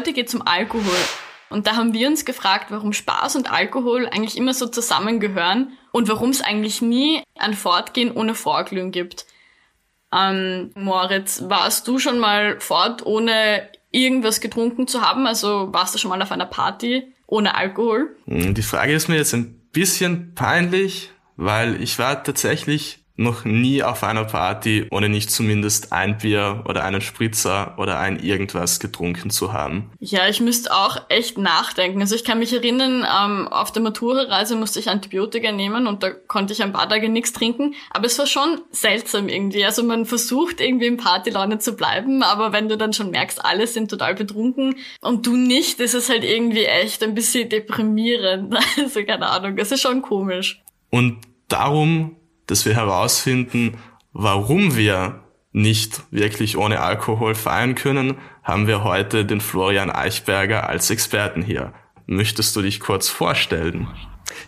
Heute geht es um Alkohol. Und da haben wir uns gefragt, warum Spaß und Alkohol eigentlich immer so zusammengehören und warum es eigentlich nie ein Fortgehen ohne Vorglühen gibt. Ähm, Moritz, warst du schon mal fort, ohne irgendwas getrunken zu haben? Also warst du schon mal auf einer Party ohne Alkohol? Hm, die Frage ist mir jetzt ein bisschen peinlich, weil ich war tatsächlich noch nie auf einer Party, ohne nicht zumindest ein Bier oder einen Spritzer oder ein irgendwas getrunken zu haben. Ja, ich müsste auch echt nachdenken. Also ich kann mich erinnern, ähm, auf der Matura-Reise musste ich Antibiotika nehmen und da konnte ich ein paar Tage nichts trinken. Aber es war schon seltsam irgendwie. Also man versucht irgendwie in Partylaune zu bleiben, aber wenn du dann schon merkst, alle sind total betrunken und du nicht, ist es halt irgendwie echt ein bisschen deprimierend. Also keine Ahnung, es ist schon komisch. Und darum dass wir herausfinden, warum wir nicht wirklich ohne Alkohol feiern können, haben wir heute den Florian Eichberger als Experten hier. Möchtest du dich kurz vorstellen?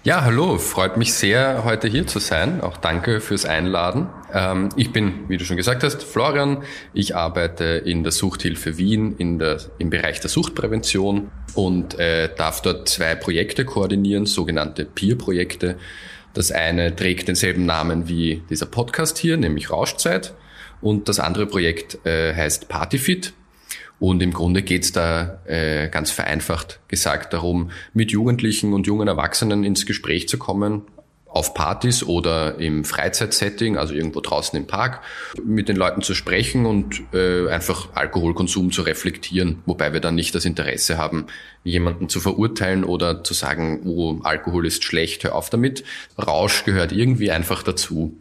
Ja, hallo, freut mich sehr, heute hier zu sein. Auch danke fürs Einladen. Ähm, ich bin, wie du schon gesagt hast, Florian. Ich arbeite in der Suchthilfe Wien in der, im Bereich der Suchtprävention und äh, darf dort zwei Projekte koordinieren, sogenannte Peer-Projekte. Das eine trägt denselben Namen wie dieser Podcast hier, nämlich Rauschzeit. Und das andere Projekt äh, heißt Partyfit. Und im Grunde geht es da äh, ganz vereinfacht gesagt darum, mit Jugendlichen und jungen Erwachsenen ins Gespräch zu kommen, auf Partys oder im Freizeitsetting, also irgendwo draußen im Park, mit den Leuten zu sprechen und äh, einfach Alkoholkonsum zu reflektieren, wobei wir dann nicht das Interesse haben, jemanden zu verurteilen oder zu sagen, oh, Alkohol ist schlecht, hör auf damit. Rausch gehört irgendwie einfach dazu.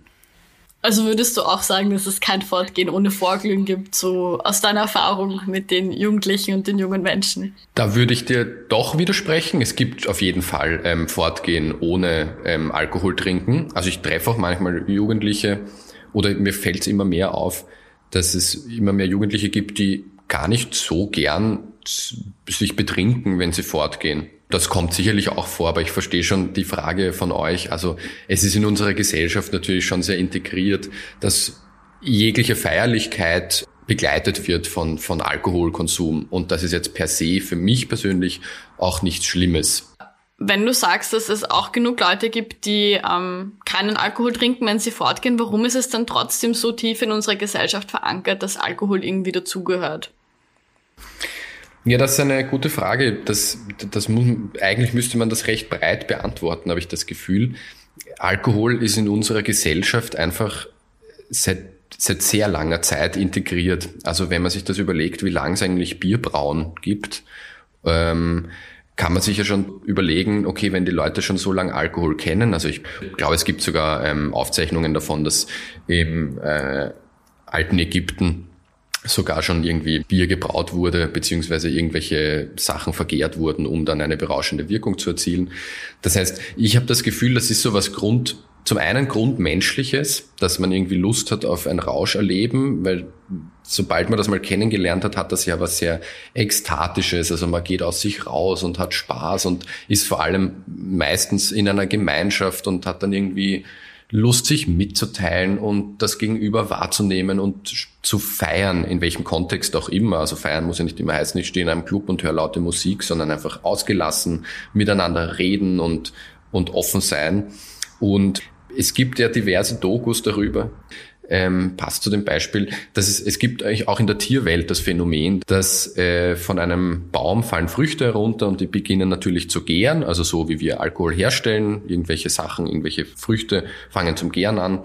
Also würdest du auch sagen, dass es kein Fortgehen ohne Vorglühen gibt, so aus deiner Erfahrung mit den Jugendlichen und den jungen Menschen? Da würde ich dir doch widersprechen. Es gibt auf jeden Fall ähm, Fortgehen ohne ähm, Alkohol trinken. Also ich treffe auch manchmal Jugendliche oder mir fällt es immer mehr auf, dass es immer mehr Jugendliche gibt, die gar nicht so gern sich betrinken, wenn sie fortgehen. Das kommt sicherlich auch vor, aber ich verstehe schon die Frage von euch. Also es ist in unserer Gesellschaft natürlich schon sehr integriert, dass jegliche Feierlichkeit begleitet wird von, von Alkoholkonsum. Und das ist jetzt per se für mich persönlich auch nichts Schlimmes. Wenn du sagst, dass es auch genug Leute gibt, die ähm, keinen Alkohol trinken, wenn sie fortgehen, warum ist es dann trotzdem so tief in unserer Gesellschaft verankert, dass Alkohol irgendwie dazugehört? Ja, das ist eine gute Frage. Das, das muss, eigentlich müsste man das recht breit beantworten, habe ich das Gefühl. Alkohol ist in unserer Gesellschaft einfach seit, seit sehr langer Zeit integriert. Also wenn man sich das überlegt, wie lange es eigentlich Bierbrauen gibt, ähm, kann man sich ja schon überlegen, okay, wenn die Leute schon so lange Alkohol kennen, also ich glaube, es gibt sogar ähm, Aufzeichnungen davon, dass im äh, alten Ägypten sogar schon irgendwie Bier gebraut wurde, beziehungsweise irgendwelche Sachen vergehrt wurden, um dann eine berauschende Wirkung zu erzielen. Das heißt, ich habe das Gefühl, das ist so was Grund, zum einen Grundmenschliches, dass man irgendwie Lust hat auf ein Rauscherleben, weil sobald man das mal kennengelernt hat, hat das ja was sehr Ekstatisches. Also man geht aus sich raus und hat Spaß und ist vor allem meistens in einer Gemeinschaft und hat dann irgendwie Lust, sich mitzuteilen und das Gegenüber wahrzunehmen und zu feiern, in welchem Kontext auch immer. Also feiern muss ja nicht immer heißen, ich stehe in einem Club und höre laute Musik, sondern einfach ausgelassen miteinander reden und, und offen sein. Und es gibt ja diverse Dokus darüber, ähm, passt zu dem Beispiel, dass es, es gibt eigentlich auch in der Tierwelt das Phänomen, dass äh, von einem Baum fallen Früchte herunter und die beginnen natürlich zu gären, also so wie wir Alkohol herstellen, irgendwelche Sachen, irgendwelche Früchte fangen zum Gären an.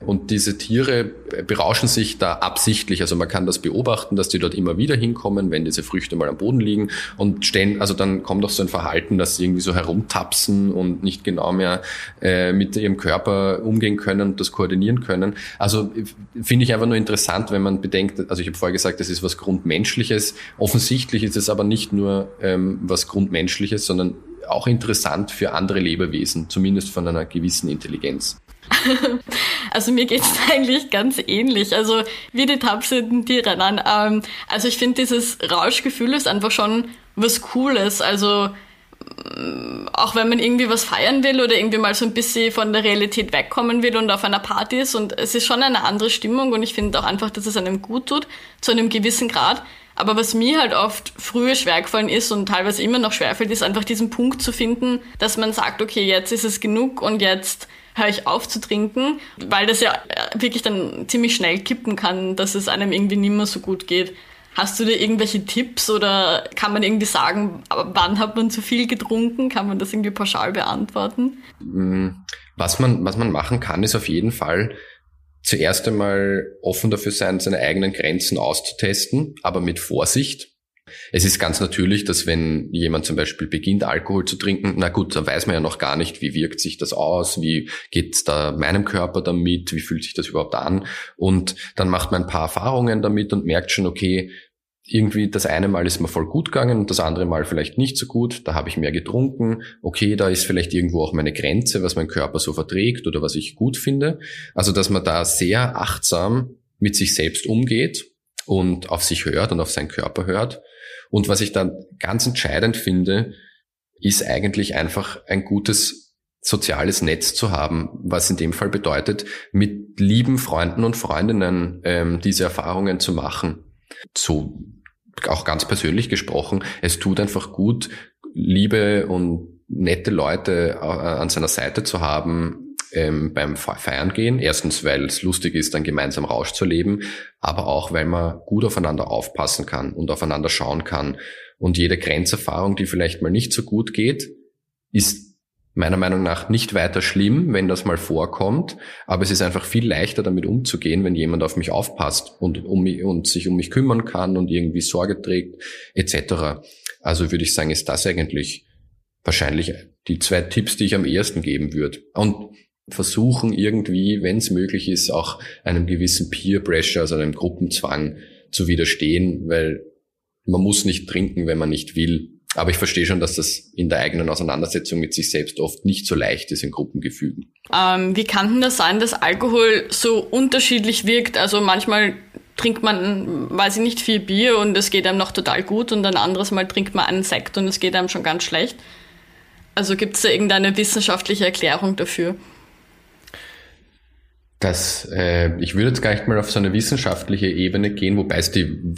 Und diese Tiere berauschen sich da absichtlich. Also man kann das beobachten, dass die dort immer wieder hinkommen, wenn diese Früchte mal am Boden liegen und stehen, also dann kommt auch so ein Verhalten, dass sie irgendwie so herumtapsen und nicht genau mehr äh, mit ihrem Körper umgehen können und das koordinieren können. Also finde ich einfach nur interessant, wenn man bedenkt, also ich habe vorher gesagt, das ist was Grundmenschliches. Offensichtlich ist es aber nicht nur ähm, was Grundmenschliches, sondern auch interessant für andere Lebewesen, zumindest von einer gewissen Intelligenz. Also mir geht's eigentlich ganz ähnlich. Also wie die tapsenden Tiere. Nein, ähm, also ich finde dieses Rauschgefühl ist einfach schon was Cooles. Also mm, auch wenn man irgendwie was feiern will oder irgendwie mal so ein bisschen von der Realität wegkommen will und auf einer Party ist und es ist schon eine andere Stimmung und ich finde auch einfach, dass es einem gut tut, zu einem gewissen Grad. Aber was mir halt oft früher schwergefallen ist und teilweise immer noch schwerfällt, ist einfach diesen Punkt zu finden, dass man sagt, okay, jetzt ist es genug und jetzt höre ich auf zu trinken, weil das ja äh, wirklich dann ziemlich schnell kippen kann, dass es einem irgendwie nicht mehr so gut geht. Hast du da irgendwelche Tipps oder kann man irgendwie sagen, wann hat man zu viel getrunken? Kann man das irgendwie pauschal beantworten? Mm, was man, was man machen kann, ist auf jeden Fall zuerst einmal offen dafür sein, seine eigenen Grenzen auszutesten, aber mit Vorsicht. Es ist ganz natürlich, dass wenn jemand zum Beispiel beginnt, Alkohol zu trinken, na gut, da weiß man ja noch gar nicht, wie wirkt sich das aus, wie geht's da meinem Körper damit, wie fühlt sich das überhaupt an. Und dann macht man ein paar Erfahrungen damit und merkt schon, okay, irgendwie das eine Mal ist mir voll gut gegangen und das andere Mal vielleicht nicht so gut, da habe ich mehr getrunken, okay, da ist vielleicht irgendwo auch meine Grenze, was mein Körper so verträgt oder was ich gut finde. Also dass man da sehr achtsam mit sich selbst umgeht und auf sich hört und auf seinen Körper hört und was ich dann ganz entscheidend finde, ist eigentlich einfach ein gutes soziales Netz zu haben, was in dem Fall bedeutet, mit lieben Freunden und Freundinnen ähm, diese Erfahrungen zu machen. So auch ganz persönlich gesprochen, es tut einfach gut, liebe und nette Leute äh, an seiner Seite zu haben, ähm, beim Feiern gehen. Erstens, weil es lustig ist, dann gemeinsam Rausch zu leben, aber auch, weil man gut aufeinander aufpassen kann und aufeinander schauen kann. Und jede Grenzerfahrung, die vielleicht mal nicht so gut geht, ist meiner Meinung nach nicht weiter schlimm, wenn das mal vorkommt, aber es ist einfach viel leichter damit umzugehen, wenn jemand auf mich aufpasst und, um mich, und sich um mich kümmern kann und irgendwie Sorge trägt, etc. Also würde ich sagen, ist das eigentlich wahrscheinlich die zwei Tipps, die ich am ehesten geben würde. Und versuchen irgendwie, wenn es möglich ist, auch einem gewissen Peer Pressure, also einem Gruppenzwang zu widerstehen, weil man muss nicht trinken, wenn man nicht will. Aber ich verstehe schon, dass das in der eigenen Auseinandersetzung mit sich selbst oft nicht so leicht ist in Gruppengefügen. Ähm, wie kann denn das sein, dass Alkohol so unterschiedlich wirkt? Also manchmal trinkt man, weiß ich nicht, vier Bier und es geht einem noch total gut und ein anderes Mal trinkt man einen Sekt und es geht einem schon ganz schlecht. Also gibt es da irgendeine wissenschaftliche Erklärung dafür? Dass äh, ich würde jetzt gar nicht mal auf so eine wissenschaftliche Ebene gehen, wobei es die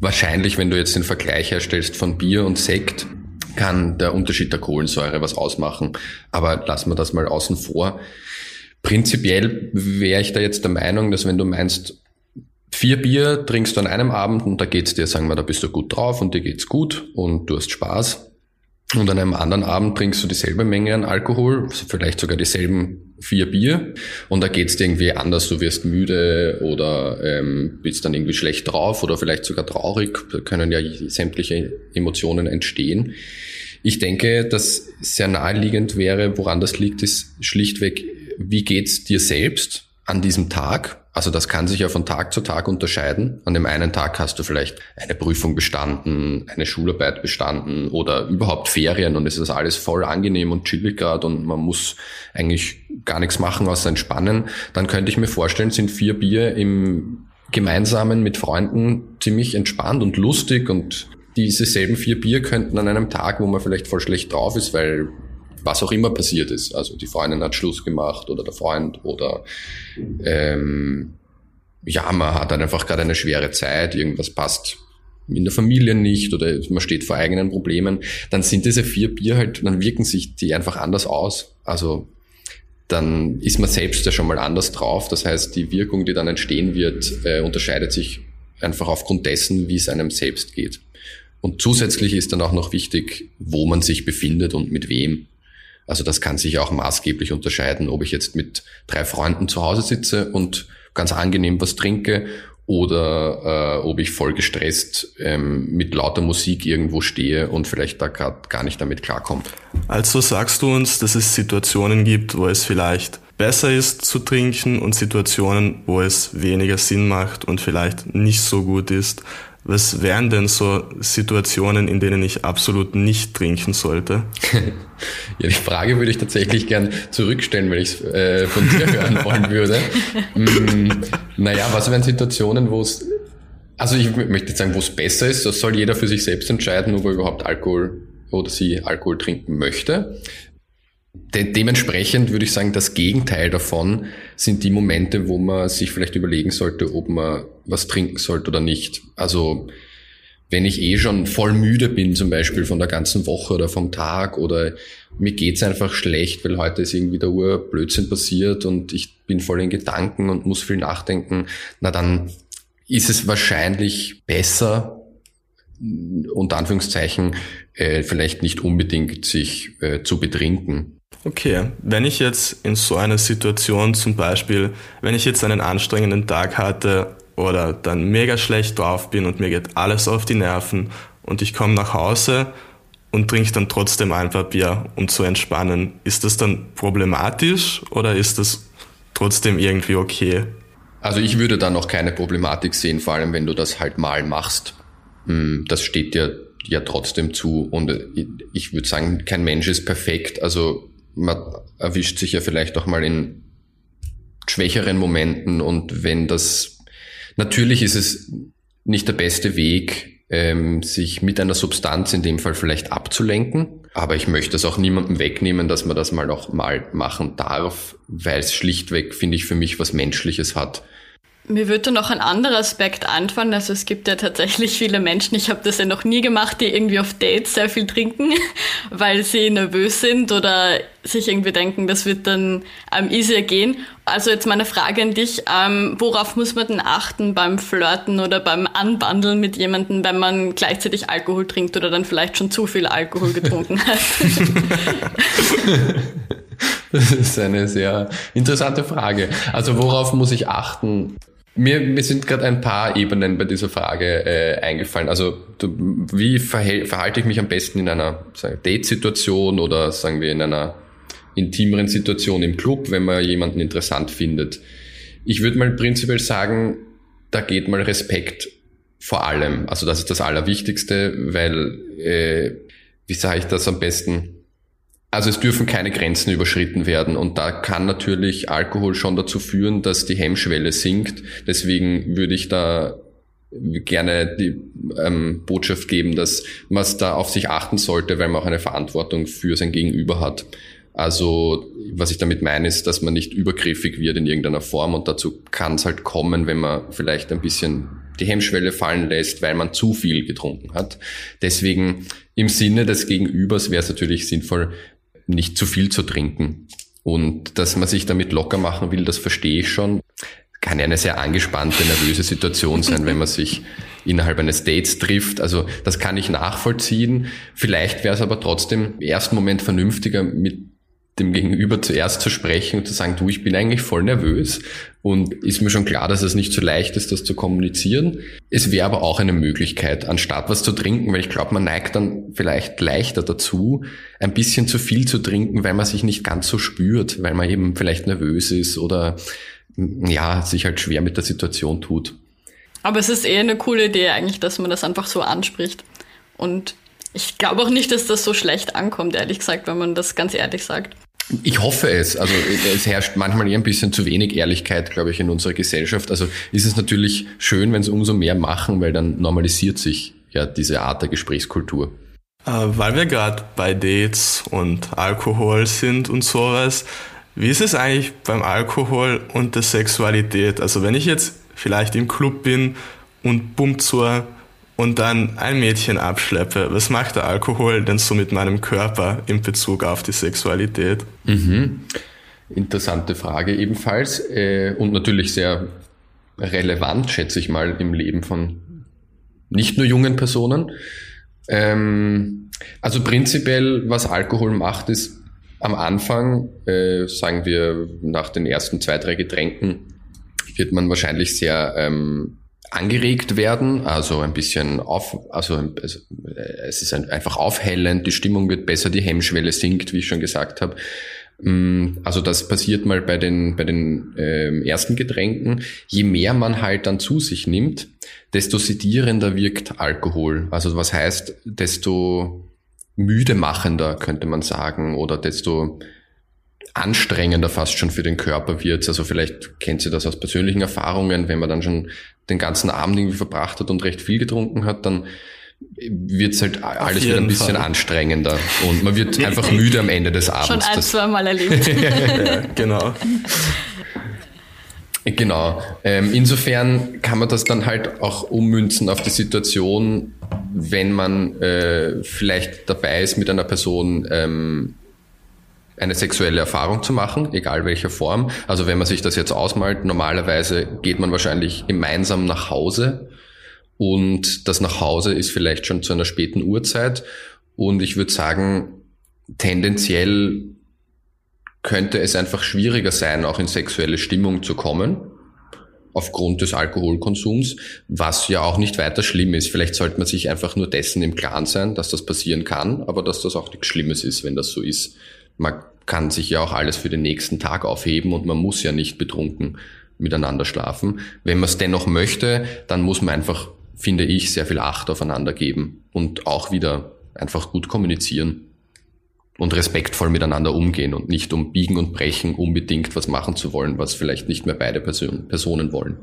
wahrscheinlich, wenn du jetzt den Vergleich herstellst von Bier und Sekt, kann der Unterschied der Kohlensäure was ausmachen. Aber lassen wir das mal außen vor. Prinzipiell wäre ich da jetzt der Meinung, dass wenn du meinst, vier Bier trinkst du an einem Abend und da geht's dir, sagen wir, da bist du gut drauf und dir geht's gut und du hast Spaß, und an einem anderen Abend trinkst du dieselbe Menge an Alkohol, vielleicht sogar dieselben vier Bier und da geht's dir irgendwie anders, du wirst müde oder ähm, bist dann irgendwie schlecht drauf oder vielleicht sogar traurig, da können ja sämtliche Emotionen entstehen. Ich denke, dass sehr naheliegend wäre, woran das liegt, ist schlichtweg, wie geht's dir selbst an diesem Tag? Also das kann sich ja von Tag zu Tag unterscheiden. An dem einen Tag hast du vielleicht eine Prüfung bestanden, eine Schularbeit bestanden oder überhaupt Ferien und es ist alles voll angenehm und chillig gerade und man muss eigentlich gar nichts machen außer entspannen. Dann könnte ich mir vorstellen, sind vier Bier im Gemeinsamen mit Freunden ziemlich entspannt und lustig und diese selben vier Bier könnten an einem Tag, wo man vielleicht voll schlecht drauf ist, weil was auch immer passiert ist. Also die Freundin hat Schluss gemacht oder der Freund oder ähm, ja, man hat dann einfach gerade eine schwere Zeit, irgendwas passt in der Familie nicht oder man steht vor eigenen Problemen, dann sind diese vier Bier halt, dann wirken sich die einfach anders aus. Also dann ist man selbst ja schon mal anders drauf. Das heißt, die Wirkung, die dann entstehen wird, äh, unterscheidet sich einfach aufgrund dessen, wie es einem selbst geht. Und zusätzlich ist dann auch noch wichtig, wo man sich befindet und mit wem. Also das kann sich auch maßgeblich unterscheiden, ob ich jetzt mit drei Freunden zu Hause sitze und ganz angenehm was trinke oder äh, ob ich voll gestresst ähm, mit lauter Musik irgendwo stehe und vielleicht da gerade gar nicht damit klarkomme. Also sagst du uns, dass es Situationen gibt, wo es vielleicht besser ist zu trinken und Situationen, wo es weniger Sinn macht und vielleicht nicht so gut ist. Was wären denn so Situationen, in denen ich absolut nicht trinken sollte? ja, die Frage würde ich tatsächlich gern zurückstellen, wenn ich es äh, von dir hören wollen würde. mm, naja, was wären Situationen, wo es, also ich möchte sagen, wo es besser ist, das soll jeder für sich selbst entscheiden, ob er überhaupt Alkohol oder sie Alkohol trinken möchte. De dementsprechend würde ich sagen, das Gegenteil davon sind die Momente, wo man sich vielleicht überlegen sollte, ob man was trinken sollte oder nicht. Also wenn ich eh schon voll müde bin, zum Beispiel von der ganzen Woche oder vom Tag oder mir geht's einfach schlecht, weil heute ist irgendwie der Uhr Blödsinn passiert und ich bin voll in Gedanken und muss viel nachdenken, na dann ist es wahrscheinlich besser, unter Anführungszeichen, äh, vielleicht nicht unbedingt sich äh, zu betrinken. Okay, wenn ich jetzt in so einer Situation zum Beispiel, wenn ich jetzt einen anstrengenden Tag hatte oder dann mega schlecht drauf bin und mir geht alles auf die Nerven und ich komme nach Hause und trinke dann trotzdem einfach Bier, um zu entspannen, ist das dann problematisch oder ist das trotzdem irgendwie okay? Also ich würde da noch keine Problematik sehen, vor allem wenn du das halt mal machst. Hm, das steht dir ja trotzdem zu und ich würde sagen, kein Mensch ist perfekt. Also man erwischt sich ja vielleicht auch mal in schwächeren Momenten und wenn das, natürlich ist es nicht der beste Weg, ähm, sich mit einer Substanz in dem Fall vielleicht abzulenken. Aber ich möchte es auch niemandem wegnehmen, dass man das mal auch mal machen darf, weil es schlichtweg, finde ich, für mich was Menschliches hat. Mir würde noch ein anderer Aspekt einfallen. Also es gibt ja tatsächlich viele Menschen, ich habe das ja noch nie gemacht, die irgendwie auf Dates sehr viel trinken, weil sie nervös sind oder sich irgendwie denken, das wird dann ähm, easier gehen. Also jetzt meine Frage an dich, ähm, worauf muss man denn achten beim Flirten oder beim Anbandeln mit jemandem, wenn man gleichzeitig Alkohol trinkt oder dann vielleicht schon zu viel Alkohol getrunken hat? Das ist eine sehr interessante Frage. Also worauf muss ich achten? Mir, mir sind gerade ein paar Ebenen bei dieser Frage äh, eingefallen. Also du, wie verhalte ich mich am besten in einer Date-Situation oder sagen wir in einer intimeren Situation im Club, wenn man jemanden interessant findet? Ich würde mal prinzipiell sagen, da geht mal Respekt vor allem. Also das ist das Allerwichtigste, weil, äh, wie sage ich das am besten? Also es dürfen keine Grenzen überschritten werden und da kann natürlich Alkohol schon dazu führen, dass die Hemmschwelle sinkt. Deswegen würde ich da gerne die ähm, Botschaft geben, dass man da auf sich achten sollte, weil man auch eine Verantwortung für sein Gegenüber hat. Also was ich damit meine, ist, dass man nicht übergriffig wird in irgendeiner Form und dazu kann es halt kommen, wenn man vielleicht ein bisschen die Hemmschwelle fallen lässt, weil man zu viel getrunken hat. Deswegen im Sinne des Gegenübers wäre es natürlich sinnvoll, nicht zu viel zu trinken. Und dass man sich damit locker machen will, das verstehe ich schon. Kann ja eine sehr angespannte, nervöse Situation sein, wenn man sich innerhalb eines Dates trifft. Also das kann ich nachvollziehen. Vielleicht wäre es aber trotzdem im ersten Moment vernünftiger, mit dem Gegenüber zuerst zu sprechen und zu sagen, du, ich bin eigentlich voll nervös und ist mir schon klar, dass es nicht so leicht ist, das zu kommunizieren. Es wäre aber auch eine Möglichkeit, anstatt was zu trinken, weil ich glaube, man neigt dann vielleicht leichter dazu, ein bisschen zu viel zu trinken, weil man sich nicht ganz so spürt, weil man eben vielleicht nervös ist oder ja, sich halt schwer mit der Situation tut. Aber es ist eher eine coole Idee eigentlich, dass man das einfach so anspricht. Und ich glaube auch nicht, dass das so schlecht ankommt, ehrlich gesagt, wenn man das ganz ehrlich sagt. Ich hoffe es. Also es herrscht manchmal eher ein bisschen zu wenig Ehrlichkeit, glaube ich, in unserer Gesellschaft. Also ist es natürlich schön, wenn es umso mehr machen, weil dann normalisiert sich ja diese Art der Gesprächskultur. Äh, weil wir gerade bei Dates und Alkohol sind und sowas, wie ist es eigentlich beim Alkohol und der Sexualität? Also wenn ich jetzt vielleicht im Club bin und bumm zur und dann ein Mädchen abschleppe, was macht der Alkohol denn so mit meinem Körper in Bezug auf die Sexualität? Mhm. Interessante Frage ebenfalls äh, und natürlich sehr relevant, schätze ich mal, im Leben von nicht nur jungen Personen. Ähm, also prinzipiell, was Alkohol macht, ist am Anfang, äh, sagen wir nach den ersten zwei, drei Getränken, wird man wahrscheinlich sehr ähm, angeregt werden, also ein bisschen auf, also es ist einfach aufhellend, die Stimmung wird besser, die Hemmschwelle sinkt, wie ich schon gesagt habe. Mm, also das passiert mal bei den, bei den äh, ersten Getränken. Je mehr man halt dann zu sich nimmt, desto sedierender wirkt Alkohol. Also was heißt, desto müde machender könnte man sagen oder desto anstrengender fast schon für den Körper wird. Also vielleicht kennt ihr das aus persönlichen Erfahrungen, wenn man dann schon den ganzen Abend irgendwie verbracht hat und recht viel getrunken hat, dann wird es halt alles wieder ein bisschen Fall. anstrengender und man wird einfach müde am Ende des Abends. Schon ein, zwei Mal erlebt. ja, genau. Genau. Ähm, insofern kann man das dann halt auch ummünzen auf die Situation, wenn man äh, vielleicht dabei ist, mit einer Person ähm, eine sexuelle Erfahrung zu machen, egal welcher Form. Also wenn man sich das jetzt ausmalt, normalerweise geht man wahrscheinlich gemeinsam nach Hause und das nach Hause ist vielleicht schon zu einer späten Uhrzeit und ich würde sagen, tendenziell könnte es einfach schwieriger sein, auch in sexuelle Stimmung zu kommen aufgrund des Alkoholkonsums, was ja auch nicht weiter schlimm ist. Vielleicht sollte man sich einfach nur dessen im Klaren sein, dass das passieren kann, aber dass das auch nichts Schlimmes ist, wenn das so ist. Man kann sich ja auch alles für den nächsten Tag aufheben und man muss ja nicht betrunken miteinander schlafen. Wenn man es dennoch möchte, dann muss man einfach, finde ich, sehr viel Acht aufeinander geben und auch wieder einfach gut kommunizieren und respektvoll miteinander umgehen und nicht um Biegen und Brechen unbedingt was machen zu wollen, was vielleicht nicht mehr beide Person, Personen wollen.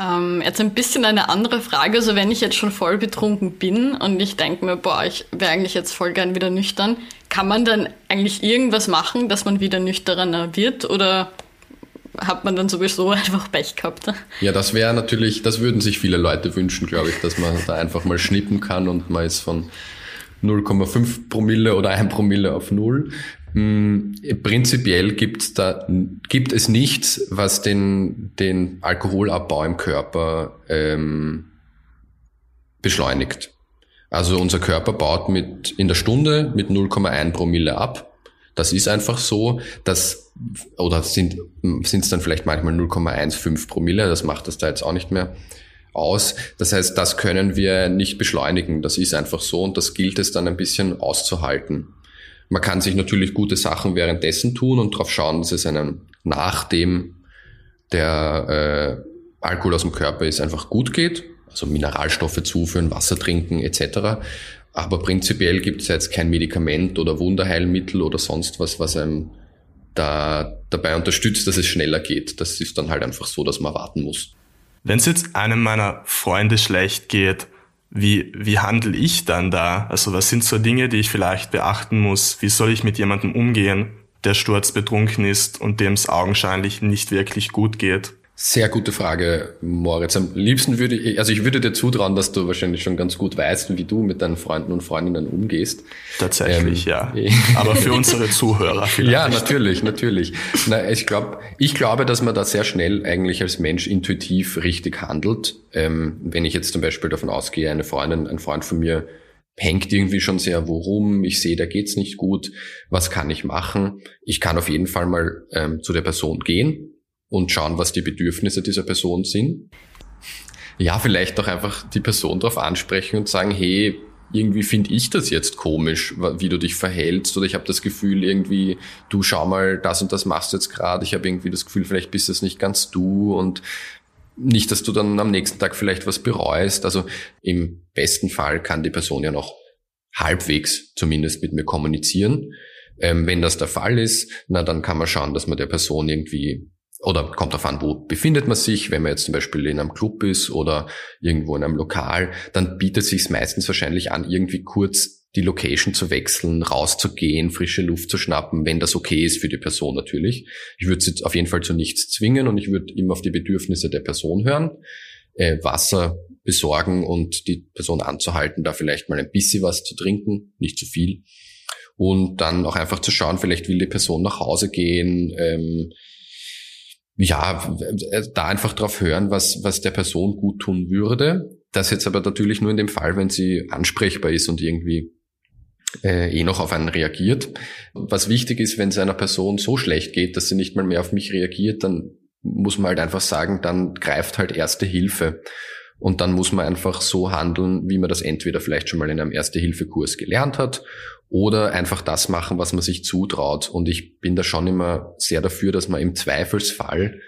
Ähm, jetzt ein bisschen eine andere Frage. Also wenn ich jetzt schon voll betrunken bin und ich denke mir, boah, ich wäre eigentlich jetzt voll gern wieder nüchtern, kann man dann eigentlich irgendwas machen, dass man wieder nüchterner wird oder hat man dann sowieso einfach Pech gehabt. Ja, das wäre natürlich, das würden sich viele Leute wünschen, glaube ich, dass man da einfach mal schnippen kann und man ist von 0,5 Promille oder 1 Promille auf 0 prinzipiell gibt's da, gibt es nichts, was den, den Alkoholabbau im Körper ähm, beschleunigt. Also unser Körper baut mit in der Stunde mit 0,1 Promille ab. Das ist einfach so, dass, oder sind es dann vielleicht manchmal 0,15 Promille, das macht das da jetzt auch nicht mehr aus. Das heißt, das können wir nicht beschleunigen. Das ist einfach so und das gilt es dann ein bisschen auszuhalten. Man kann sich natürlich gute Sachen währenddessen tun und darauf schauen, dass es einem nachdem der äh, Alkohol aus dem Körper ist, einfach gut geht. Also Mineralstoffe zuführen, Wasser trinken etc. Aber prinzipiell gibt es jetzt kein Medikament oder Wunderheilmittel oder sonst was, was einem da dabei unterstützt, dass es schneller geht. Das ist dann halt einfach so, dass man warten muss. Wenn es jetzt einem meiner Freunde schlecht geht, wie, wie handle ich dann da? Also was sind so Dinge, die ich vielleicht beachten muss? Wie soll ich mit jemandem umgehen, der sturzbetrunken ist und dem es augenscheinlich nicht wirklich gut geht? Sehr gute Frage, Moritz. Am liebsten würde ich, also ich würde dir zutrauen, dass du wahrscheinlich schon ganz gut weißt, wie du mit deinen Freunden und Freundinnen umgehst. Tatsächlich, ähm, ja. Aber für unsere Zuhörer vielleicht. Ja, natürlich, natürlich. Na, ich glaube, ich glaube, dass man da sehr schnell eigentlich als Mensch intuitiv richtig handelt. Ähm, wenn ich jetzt zum Beispiel davon ausgehe, eine Freundin, ein Freund von mir hängt irgendwie schon sehr worum, ich sehe, da geht's nicht gut, was kann ich machen? Ich kann auf jeden Fall mal ähm, zu der Person gehen und schauen, was die Bedürfnisse dieser Person sind. Ja, vielleicht auch einfach die Person darauf ansprechen und sagen, hey, irgendwie finde ich das jetzt komisch, wie du dich verhältst oder ich habe das Gefühl irgendwie, du schau mal, das und das machst du jetzt gerade, ich habe irgendwie das Gefühl, vielleicht bist das nicht ganz du und nicht, dass du dann am nächsten Tag vielleicht was bereust. Also im besten Fall kann die Person ja noch halbwegs zumindest mit mir kommunizieren. Ähm, wenn das der Fall ist, na dann kann man schauen, dass man der Person irgendwie oder kommt darauf an, wo befindet man sich, wenn man jetzt zum Beispiel in einem Club ist oder irgendwo in einem Lokal, dann bietet sich meistens wahrscheinlich an, irgendwie kurz die Location zu wechseln, rauszugehen, frische Luft zu schnappen, wenn das okay ist für die Person natürlich. Ich würde sie auf jeden Fall zu nichts zwingen und ich würde immer auf die Bedürfnisse der Person hören, äh, Wasser besorgen und die Person anzuhalten, da vielleicht mal ein bisschen was zu trinken, nicht zu viel. Und dann auch einfach zu schauen, vielleicht will die Person nach Hause gehen, ähm, ja, da einfach drauf hören, was, was der Person gut tun würde. Das jetzt aber natürlich nur in dem Fall, wenn sie ansprechbar ist und irgendwie äh, eh noch auf einen reagiert. Was wichtig ist, wenn es einer Person so schlecht geht, dass sie nicht mal mehr auf mich reagiert, dann muss man halt einfach sagen, dann greift halt erste Hilfe. Und dann muss man einfach so handeln, wie man das entweder vielleicht schon mal in einem Erste-Hilfe-Kurs gelernt hat oder einfach das machen, was man sich zutraut. Und ich bin da schon immer sehr dafür, dass man im Zweifelsfall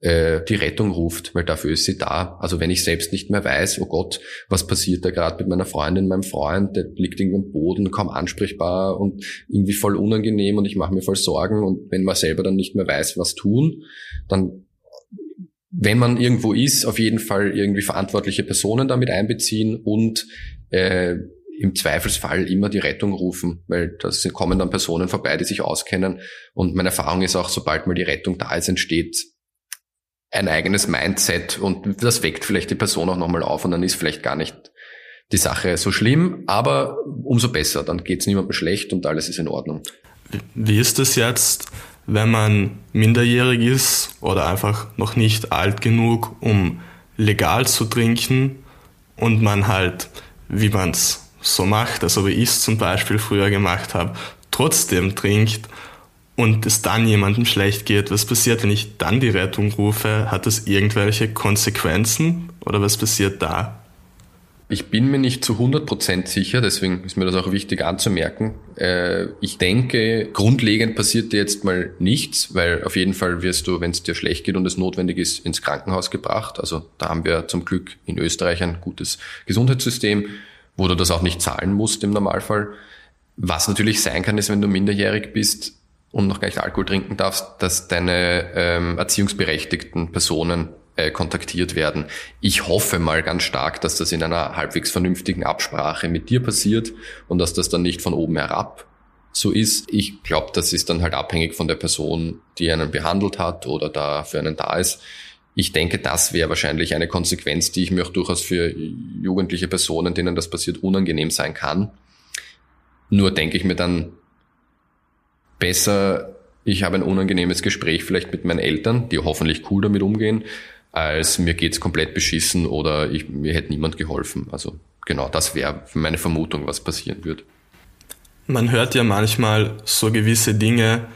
äh, die Rettung ruft, weil dafür ist sie da. Also wenn ich selbst nicht mehr weiß, oh Gott, was passiert da gerade mit meiner Freundin, meinem Freund, der liegt irgendwie am Boden, kaum ansprechbar und irgendwie voll unangenehm und ich mache mir voll Sorgen und wenn man selber dann nicht mehr weiß, was tun, dann wenn man irgendwo ist, auf jeden Fall irgendwie verantwortliche Personen damit einbeziehen und äh, im Zweifelsfall immer die Rettung rufen, weil da kommen dann Personen vorbei, die sich auskennen. Und meine Erfahrung ist auch, sobald mal die Rettung da ist, entsteht ein eigenes Mindset und das weckt vielleicht die Person auch nochmal auf und dann ist vielleicht gar nicht die Sache so schlimm, aber umso besser, dann geht es niemandem schlecht und alles ist in Ordnung. Wie ist es jetzt, wenn man minderjährig ist oder einfach noch nicht alt genug, um legal zu trinken und man halt, wie man es so macht, also wie ich es zum Beispiel früher gemacht habe, trotzdem trinkt und es dann jemandem schlecht geht, was passiert, wenn ich dann die Rettung rufe? Hat das irgendwelche Konsequenzen oder was passiert da? Ich bin mir nicht zu 100% sicher, deswegen ist mir das auch wichtig anzumerken. Äh, ich denke, grundlegend passiert dir jetzt mal nichts, weil auf jeden Fall wirst du, wenn es dir schlecht geht und es notwendig ist, ins Krankenhaus gebracht. Also da haben wir zum Glück in Österreich ein gutes Gesundheitssystem, wo du das auch nicht zahlen musst im Normalfall. Was natürlich sein kann, ist, wenn du minderjährig bist, und noch gar nicht Alkohol trinken darfst, dass deine ähm, erziehungsberechtigten Personen äh, kontaktiert werden. Ich hoffe mal ganz stark, dass das in einer halbwegs vernünftigen Absprache mit dir passiert und dass das dann nicht von oben herab so ist. Ich glaube, das ist dann halt abhängig von der Person, die einen behandelt hat oder da für einen da ist. Ich denke, das wäre wahrscheinlich eine Konsequenz, die ich mir auch durchaus für jugendliche Personen, denen das passiert, unangenehm sein kann. Nur denke ich mir dann, besser, ich habe ein unangenehmes Gespräch vielleicht mit meinen Eltern, die hoffentlich cool damit umgehen, als mir geht's komplett beschissen oder ich, mir hätte niemand geholfen. Also genau, das wäre meine Vermutung, was passieren wird. Man hört ja manchmal so gewisse Dinge,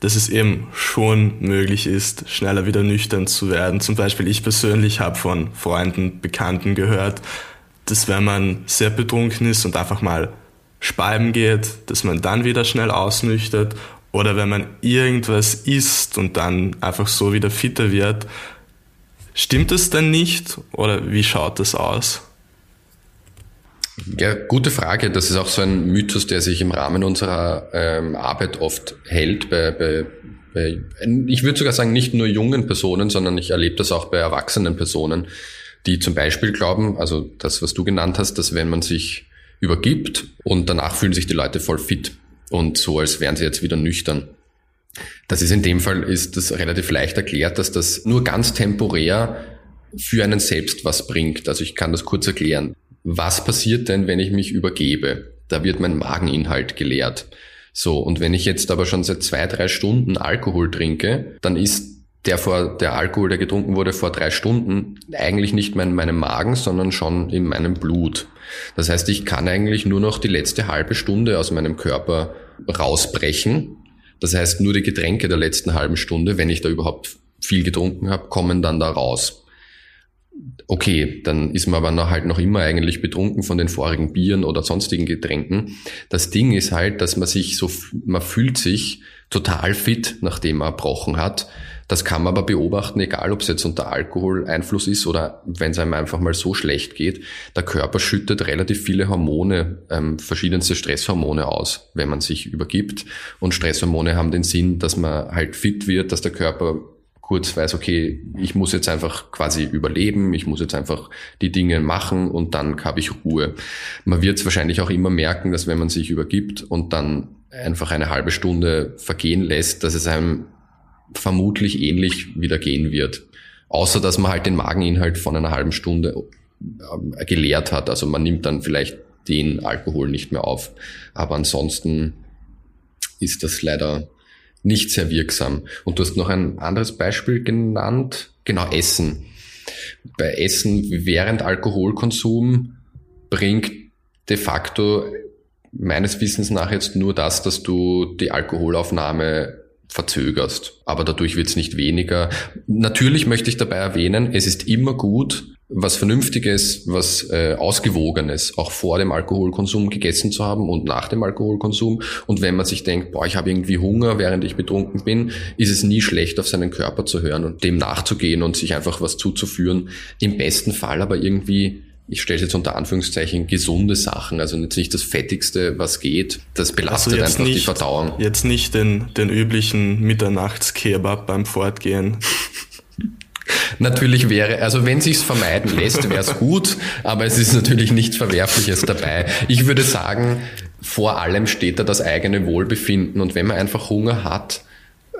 dass es eben schon möglich ist, schneller wieder nüchtern zu werden. Zum Beispiel ich persönlich habe von Freunden, Bekannten gehört, dass wenn man sehr betrunken ist und einfach mal speiben geht, dass man dann wieder schnell ausnüchtert oder wenn man irgendwas isst und dann einfach so wieder fitter wird. Stimmt es denn nicht oder wie schaut das aus? Ja, gute Frage. Das ist auch so ein Mythos, der sich im Rahmen unserer ähm, Arbeit oft hält. Bei, bei, bei, ich würde sogar sagen, nicht nur jungen Personen, sondern ich erlebe das auch bei erwachsenen Personen, die zum Beispiel glauben, also das, was du genannt hast, dass wenn man sich übergibt und danach fühlen sich die Leute voll fit und so, als wären sie jetzt wieder nüchtern. Das ist in dem Fall ist das relativ leicht erklärt, dass das nur ganz temporär für einen selbst was bringt. Also ich kann das kurz erklären. Was passiert denn, wenn ich mich übergebe? Da wird mein Mageninhalt geleert. So, und wenn ich jetzt aber schon seit zwei, drei Stunden Alkohol trinke, dann ist der vor, der Alkohol, der getrunken wurde vor drei Stunden, eigentlich nicht mehr in meinem Magen, sondern schon in meinem Blut. Das heißt, ich kann eigentlich nur noch die letzte halbe Stunde aus meinem Körper rausbrechen. Das heißt, nur die Getränke der letzten halben Stunde, wenn ich da überhaupt viel getrunken habe, kommen dann da raus. Okay, dann ist man aber noch halt noch immer eigentlich betrunken von den vorigen Bieren oder sonstigen Getränken. Das Ding ist halt, dass man sich so, man fühlt sich total fit, nachdem man erbrochen hat. Das kann man aber beobachten, egal ob es jetzt unter Alkoholeinfluss ist oder wenn es einem einfach mal so schlecht geht. Der Körper schüttet relativ viele Hormone, ähm, verschiedenste Stresshormone aus, wenn man sich übergibt. Und Stresshormone haben den Sinn, dass man halt fit wird, dass der Körper kurz weiß, okay, ich muss jetzt einfach quasi überleben, ich muss jetzt einfach die Dinge machen und dann habe ich Ruhe. Man wird es wahrscheinlich auch immer merken, dass wenn man sich übergibt und dann einfach eine halbe Stunde vergehen lässt, dass es einem vermutlich ähnlich wieder gehen wird. Außer dass man halt den Mageninhalt von einer halben Stunde äh, geleert hat. Also man nimmt dann vielleicht den Alkohol nicht mehr auf. Aber ansonsten ist das leider nicht sehr wirksam. Und du hast noch ein anderes Beispiel genannt. Genau, Essen. Bei Essen während Alkoholkonsum bringt de facto meines Wissens nach jetzt nur das, dass du die Alkoholaufnahme verzögerst. Aber dadurch wird es nicht weniger. Natürlich möchte ich dabei erwähnen, es ist immer gut, was Vernünftiges, was äh, Ausgewogenes auch vor dem Alkoholkonsum gegessen zu haben und nach dem Alkoholkonsum. Und wenn man sich denkt, boah, ich habe irgendwie Hunger, während ich betrunken bin, ist es nie schlecht, auf seinen Körper zu hören und dem nachzugehen und sich einfach was zuzuführen. Im besten Fall aber irgendwie ich stelle jetzt unter Anführungszeichen gesunde Sachen, also jetzt nicht das Fettigste, was geht. Das belastet also einfach nicht, die Verdauung. Jetzt nicht den, den üblichen Mitternachtskebab beim Fortgehen. Natürlich wäre, also wenn sich's vermeiden lässt, wäre es gut, aber es ist natürlich nichts Verwerfliches dabei. Ich würde sagen, vor allem steht da das eigene Wohlbefinden und wenn man einfach Hunger hat,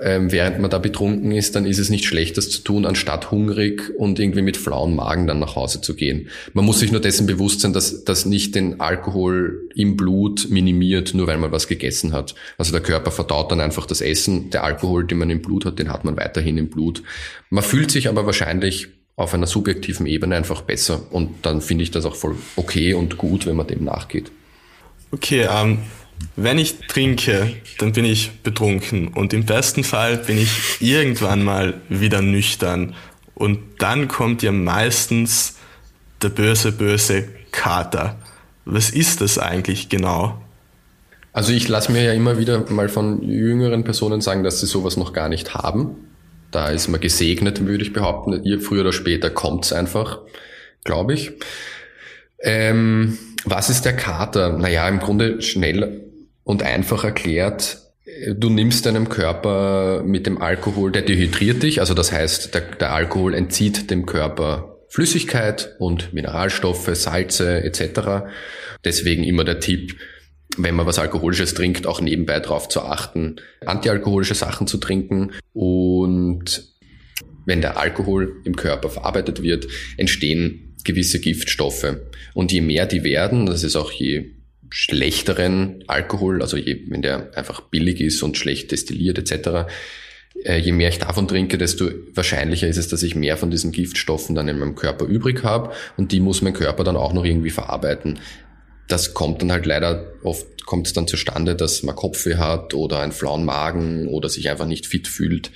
ähm, während man da betrunken ist, dann ist es nicht schlecht, das zu tun, anstatt hungrig und irgendwie mit flauen Magen dann nach Hause zu gehen. Man muss sich nur dessen bewusst sein, dass das nicht den Alkohol im Blut minimiert, nur weil man was gegessen hat. Also der Körper verdaut dann einfach das Essen. Der Alkohol, den man im Blut hat, den hat man weiterhin im Blut. Man fühlt sich aber wahrscheinlich auf einer subjektiven Ebene einfach besser. Und dann finde ich das auch voll okay und gut, wenn man dem nachgeht. Okay, ähm, wenn ich trinke, dann bin ich betrunken und im besten Fall bin ich irgendwann mal wieder nüchtern und dann kommt ja meistens der böse, böse Kater. Was ist das eigentlich genau? Also ich lasse mir ja immer wieder mal von jüngeren Personen sagen, dass sie sowas noch gar nicht haben. Da ist man gesegnet, würde ich behaupten. Ihr früher oder später kommt's einfach, glaube ich. Ähm, was ist der Kater? Naja, im Grunde schnell und einfach erklärt, du nimmst deinem Körper mit dem Alkohol, der dehydriert dich, also das heißt, der, der Alkohol entzieht dem Körper Flüssigkeit und Mineralstoffe, Salze etc. Deswegen immer der Tipp, wenn man was Alkoholisches trinkt, auch nebenbei darauf zu achten, antialkoholische Sachen zu trinken. Und wenn der Alkohol im Körper verarbeitet wird, entstehen gewisse Giftstoffe. Und je mehr die werden, das ist auch je schlechteren Alkohol, also je, wenn der einfach billig ist und schlecht destilliert etc., äh, je mehr ich davon trinke, desto wahrscheinlicher ist es, dass ich mehr von diesen Giftstoffen dann in meinem Körper übrig habe und die muss mein Körper dann auch noch irgendwie verarbeiten. Das kommt dann halt leider oft kommt es dann zustande, dass man Kopfweh hat oder einen flauen Magen oder sich einfach nicht fit fühlt.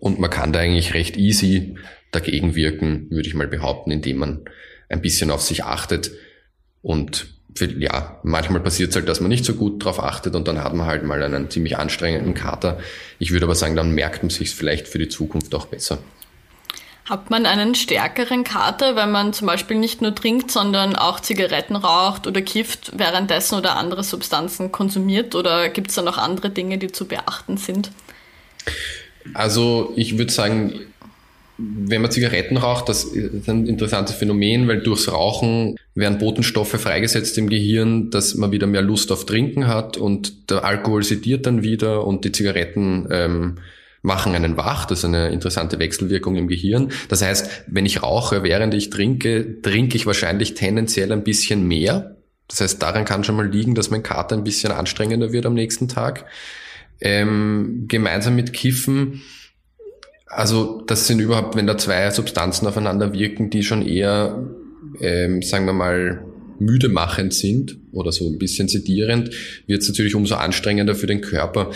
Und man kann da eigentlich recht easy dagegen wirken, würde ich mal behaupten, indem man ein bisschen auf sich achtet und ja, manchmal passiert es halt, dass man nicht so gut drauf achtet und dann hat man halt mal einen ziemlich anstrengenden Kater. Ich würde aber sagen, dann merkt man sich vielleicht für die Zukunft auch besser. Hat man einen stärkeren Kater, wenn man zum Beispiel nicht nur trinkt, sondern auch Zigaretten raucht oder kifft währenddessen oder andere Substanzen konsumiert? Oder gibt es da noch andere Dinge, die zu beachten sind? Also ich würde sagen, wenn man Zigaretten raucht, das ist ein interessantes Phänomen, weil durchs Rauchen werden Botenstoffe freigesetzt im Gehirn, dass man wieder mehr Lust auf Trinken hat und der Alkohol sediert dann wieder und die Zigaretten ähm, machen einen wach. Das ist eine interessante Wechselwirkung im Gehirn. Das heißt, wenn ich rauche, während ich trinke, trinke ich wahrscheinlich tendenziell ein bisschen mehr. Das heißt, daran kann schon mal liegen, dass mein Kater ein bisschen anstrengender wird am nächsten Tag. Ähm, gemeinsam mit Kiffen also das sind überhaupt, wenn da zwei Substanzen aufeinander wirken, die schon eher, ähm, sagen wir mal, müde machend sind oder so ein bisschen sedierend, wird es natürlich umso anstrengender für den Körper.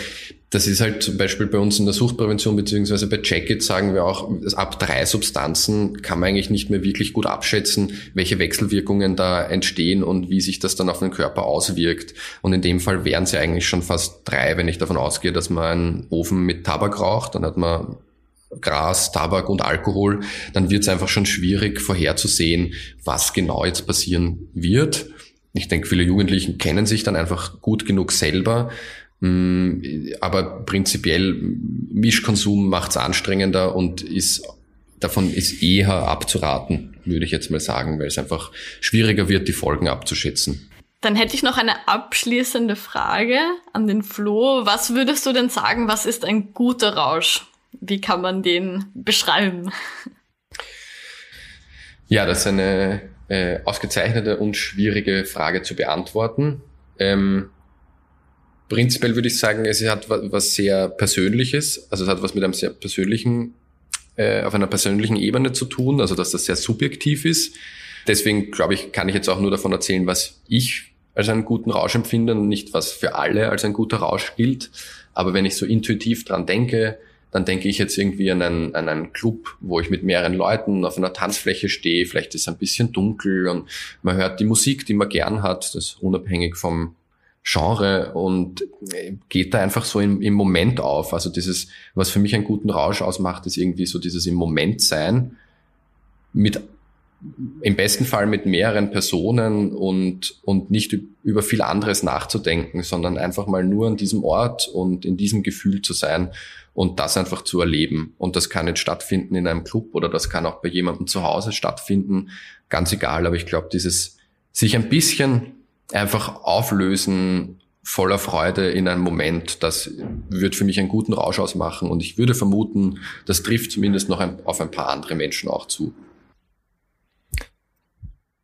Das ist halt zum Beispiel bei uns in der Suchtprävention beziehungsweise bei Jacket sagen wir auch, ab drei Substanzen kann man eigentlich nicht mehr wirklich gut abschätzen, welche Wechselwirkungen da entstehen und wie sich das dann auf den Körper auswirkt. Und in dem Fall wären es ja eigentlich schon fast drei, wenn ich davon ausgehe, dass man einen Ofen mit Tabak raucht, dann hat man Gras, Tabak und Alkohol, dann wird es einfach schon schwierig vorherzusehen, was genau jetzt passieren wird. Ich denke, viele Jugendlichen kennen sich dann einfach gut genug selber. Mm, aber prinzipiell Mischkonsum macht es anstrengender und ist davon ist eher abzuraten, würde ich jetzt mal sagen, weil es einfach schwieriger wird, die Folgen abzuschätzen. Dann hätte ich noch eine abschließende Frage an den Flo. Was würdest du denn sagen, was ist ein guter Rausch? Wie kann man den beschreiben? Ja, das ist eine äh, ausgezeichnete und schwierige Frage zu beantworten. Ähm, prinzipiell würde ich sagen, es hat was sehr Persönliches, also es hat was mit einem sehr persönlichen, äh, auf einer persönlichen Ebene zu tun, also dass das sehr subjektiv ist. Deswegen glaube ich, kann ich jetzt auch nur davon erzählen, was ich als einen guten Rausch empfinde und nicht was für alle als ein guter Rausch gilt. Aber wenn ich so intuitiv dran denke, dann denke ich jetzt irgendwie an einen, an einen Club, wo ich mit mehreren Leuten auf einer Tanzfläche stehe. Vielleicht ist es ein bisschen dunkel und man hört die Musik, die man gern hat, das unabhängig vom Genre und äh, geht da einfach so im, im Moment auf. Also dieses, was für mich einen guten Rausch ausmacht, ist irgendwie so dieses im Moment sein mit im besten Fall mit mehreren Personen und, und nicht über viel anderes nachzudenken, sondern einfach mal nur an diesem Ort und in diesem Gefühl zu sein und das einfach zu erleben. Und das kann jetzt stattfinden in einem Club oder das kann auch bei jemandem zu Hause stattfinden. Ganz egal, aber ich glaube, dieses sich ein bisschen einfach auflösen voller Freude in einem Moment, das wird für mich einen guten Rausch ausmachen und ich würde vermuten, das trifft zumindest noch ein, auf ein paar andere Menschen auch zu.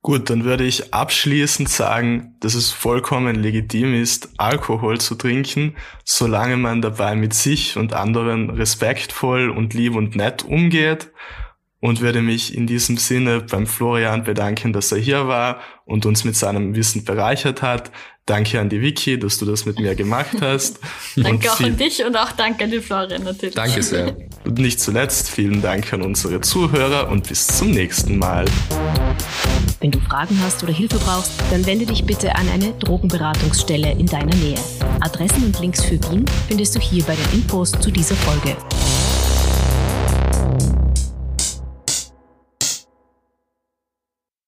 Gut, dann würde ich abschließend sagen, dass es vollkommen legitim ist, Alkohol zu trinken, solange man dabei mit sich und anderen respektvoll und lieb und nett umgeht und würde mich in diesem Sinne beim Florian bedanken, dass er hier war und uns mit seinem Wissen bereichert hat. Danke an die Vicky, dass du das mit mir gemacht hast. danke auch an dich und auch danke an den Florian natürlich. Danke sehr. Und nicht zuletzt vielen Dank an unsere Zuhörer und bis zum nächsten Mal. Wenn du Fragen hast oder Hilfe brauchst, dann wende dich bitte an eine Drogenberatungsstelle in deiner Nähe. Adressen und Links für Wien findest du hier bei den Infos zu dieser Folge.